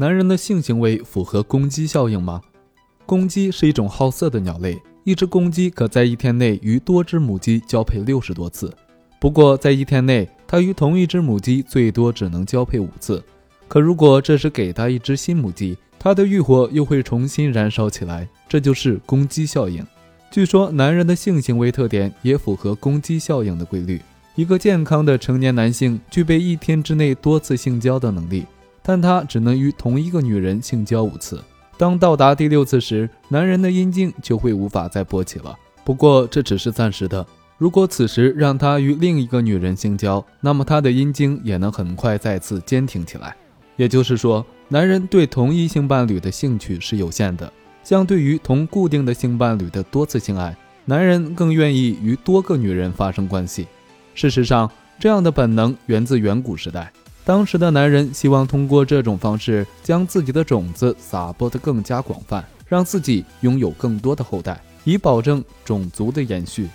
男人的性行为符合公鸡效应吗？公鸡是一种好色的鸟类，一只公鸡可在一天内与多只母鸡交配六十多次。不过，在一天内，它与同一只母鸡最多只能交配五次。可如果这时给它一只新母鸡，它的欲火又会重新燃烧起来，这就是公鸡效应。据说，男人的性行为特点也符合公鸡效应的规律。一个健康的成年男性具备一天之内多次性交的能力，但他只能与同一个女人性交五次。当到达第六次时，男人的阴茎就会无法再勃起了。不过这只是暂时的。如果此时让他与另一个女人性交，那么他的阴茎也能很快再次坚挺起来。也就是说，男人对同一性伴侣的兴趣是有限的，相对于同固定的性伴侣的多次性爱，男人更愿意与多个女人发生关系。事实上，这样的本能源自远古时代。当时的男人希望通过这种方式将自己的种子撒播得更加广泛，让自己拥有更多的后代，以保证种族的延续。